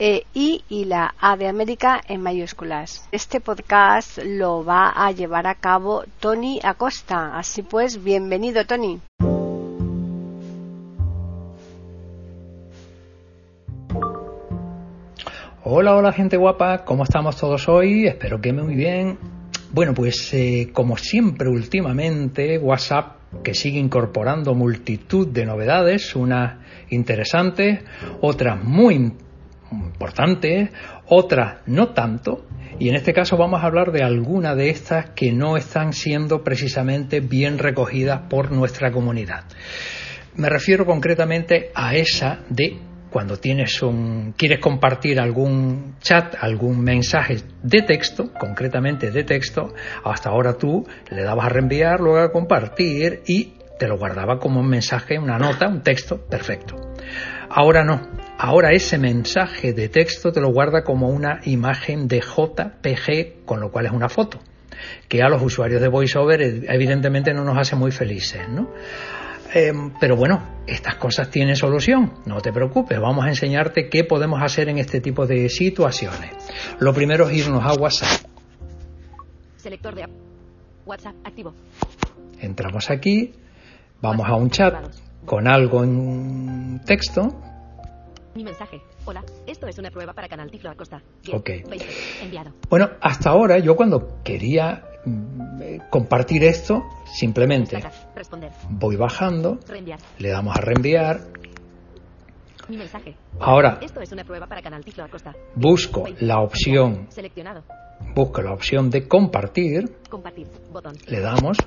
e y la A de América en mayúsculas. Este podcast lo va a llevar a cabo Tony Acosta. Así pues, bienvenido Tony. Hola, hola gente guapa, ¿cómo estamos todos hoy? Espero que muy bien. Bueno, pues eh, como siempre últimamente, WhatsApp que sigue incorporando multitud de novedades, unas interesantes, otras muy interesantes importantes, otras no tanto, y en este caso vamos a hablar de algunas de estas que no están siendo precisamente bien recogidas por nuestra comunidad. Me refiero concretamente a esa de cuando tienes un, quieres compartir algún chat, algún mensaje de texto, concretamente de texto, hasta ahora tú le dabas a reenviar, luego a compartir y te lo guardaba como un mensaje, una nota, un texto, perfecto. Ahora no, Ahora ese mensaje de texto te lo guarda como una imagen de JPG, con lo cual es una foto, que a los usuarios de VoiceOver evidentemente no nos hace muy felices, ¿no? Em, pero bueno, estas cosas tienen solución, no te preocupes, vamos a enseñarte qué podemos hacer en este tipo de situaciones. Lo primero es irnos a WhatsApp. Selector de WhatsApp activo. Entramos aquí, vamos a un chat con algo en texto, mi mensaje. Hola, esto es una prueba para Canal Tiflo Acosta. ok. Enviado. Bueno, hasta ahora yo cuando quería mm, eh, compartir esto, simplemente Responder. voy bajando, Reenviar. le damos a reenviar. Mi mensaje. Ahora, esto es una prueba para Canal Tiflo Acosta. busco la opción, Seleccionado. busco la opción de compartir, Compartir. Botón. le damos,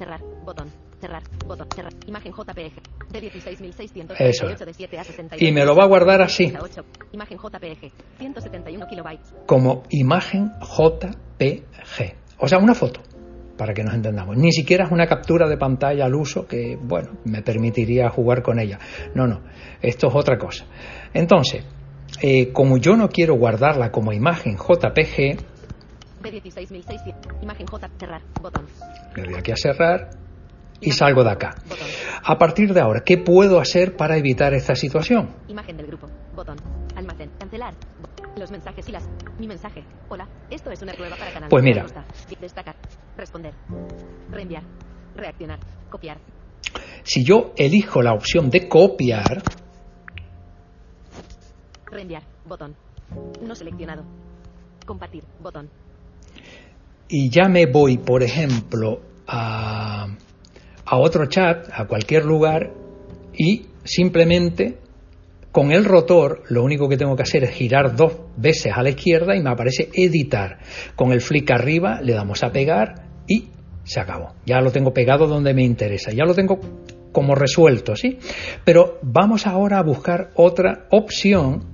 Cerrar. Botón. Cerrar. Botón. Cerrar. Imagen JPG. De 16.600. Eso. De 7 a 62. y me lo va a guardar así, 8. Imagen JPG. 171 kilobytes. como imagen JPG, o sea, una foto, para que nos entendamos. Ni siquiera es una captura de pantalla al uso que, bueno, me permitiría jugar con ella. No, no, esto es otra cosa. Entonces, eh, como yo no quiero guardarla como imagen JPG, De 16.600. Imagen J. Cerrar. Botón. le doy aquí a cerrar y salgo de acá. Botón. A partir de ahora, ¿qué puedo hacer para evitar esta situación? Imagen del grupo. Botón. Almacén. Cancelar. Los mensajes y las. Mi mensaje. Hola. Esto es una prueba para canal. Pues mira. Destacar. Responder. Reenviar. Reaccionar. Copiar. Si yo elijo la opción de copiar, Reenviar. Botón. No seleccionado. Compartir. Botón. Y ya me voy, por ejemplo, a, a otro chat, a cualquier lugar, y simplemente con el rotor lo único que tengo que hacer es girar dos veces a la izquierda y me aparece editar. Con el flick arriba le damos a pegar y se acabó. Ya lo tengo pegado donde me interesa. Ya lo tengo como resuelto, ¿sí? Pero vamos ahora a buscar otra opción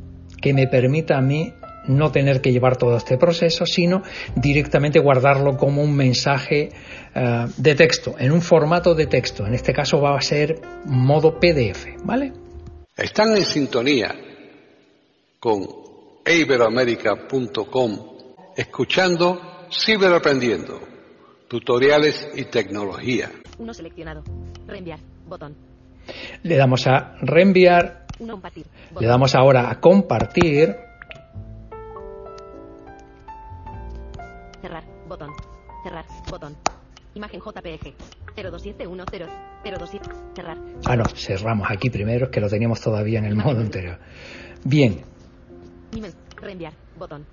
que me permita a mí no tener que llevar todo este proceso, sino directamente guardarlo como un mensaje eh, de texto, en un formato de texto. En este caso va a ser modo PDF, ¿vale? Están en sintonía con iberoamerica.com escuchando Ciberaprendiendo, tutoriales y tecnología. Uno seleccionado. Reenviar. Botón. Le damos a reenviar, Uno compartir. le damos ahora a compartir, Botón. Cerrar. Botón. Imagen JPG. 02710. 027. Cerrar. ah no, cerramos aquí primero, es que lo teníamos todavía en el modo anterior. Bien, Mi men- Reenviar. Botón.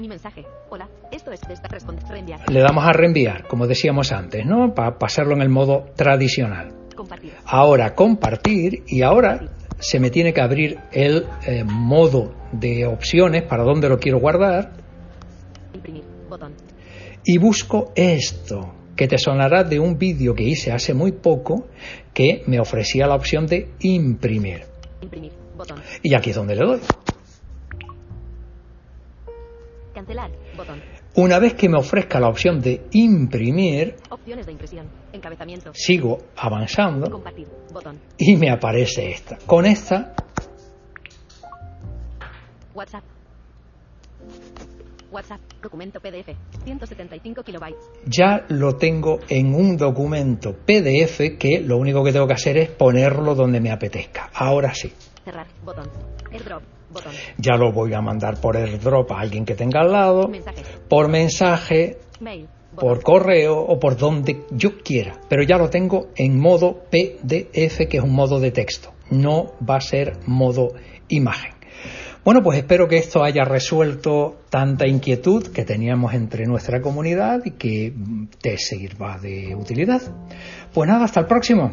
Mi mensaje. Hola. Esto es esta. Reenviar. le damos a reenviar, como decíamos antes, ¿no? Para pasarlo en el modo tradicional. Compartir. Ahora compartir y ahora se me tiene que abrir el eh, modo de opciones para dónde lo quiero guardar. Y busco esto que te sonará de un vídeo que hice hace muy poco que me ofrecía la opción de imprimir. Imprimir. Botón. Y aquí es donde le doy. Cancelar. Botón. Una vez que me ofrezca la opción de imprimir, Opciones de impresión. Encabezamiento. sigo avanzando Compartir. Botón. y me aparece esta. Con esta WhatsApp. WhatsApp. Documento PDF. 175 kilobytes. ya lo tengo en un documento PDF que lo único que tengo que hacer es ponerlo donde me apetezca. Ahora sí, Cerrar. Botón. AirDrop. Botón. ya lo voy a mandar por airdrop a alguien que tenga al lado, por mensaje, Mail. por correo o por donde yo quiera. Pero ya lo tengo en modo PDF, que es un modo de texto. No va a ser modo imagen. Bueno, pues espero que esto haya resuelto tanta inquietud que teníamos entre nuestra comunidad y que te sirva de utilidad. Pues nada, hasta el próximo.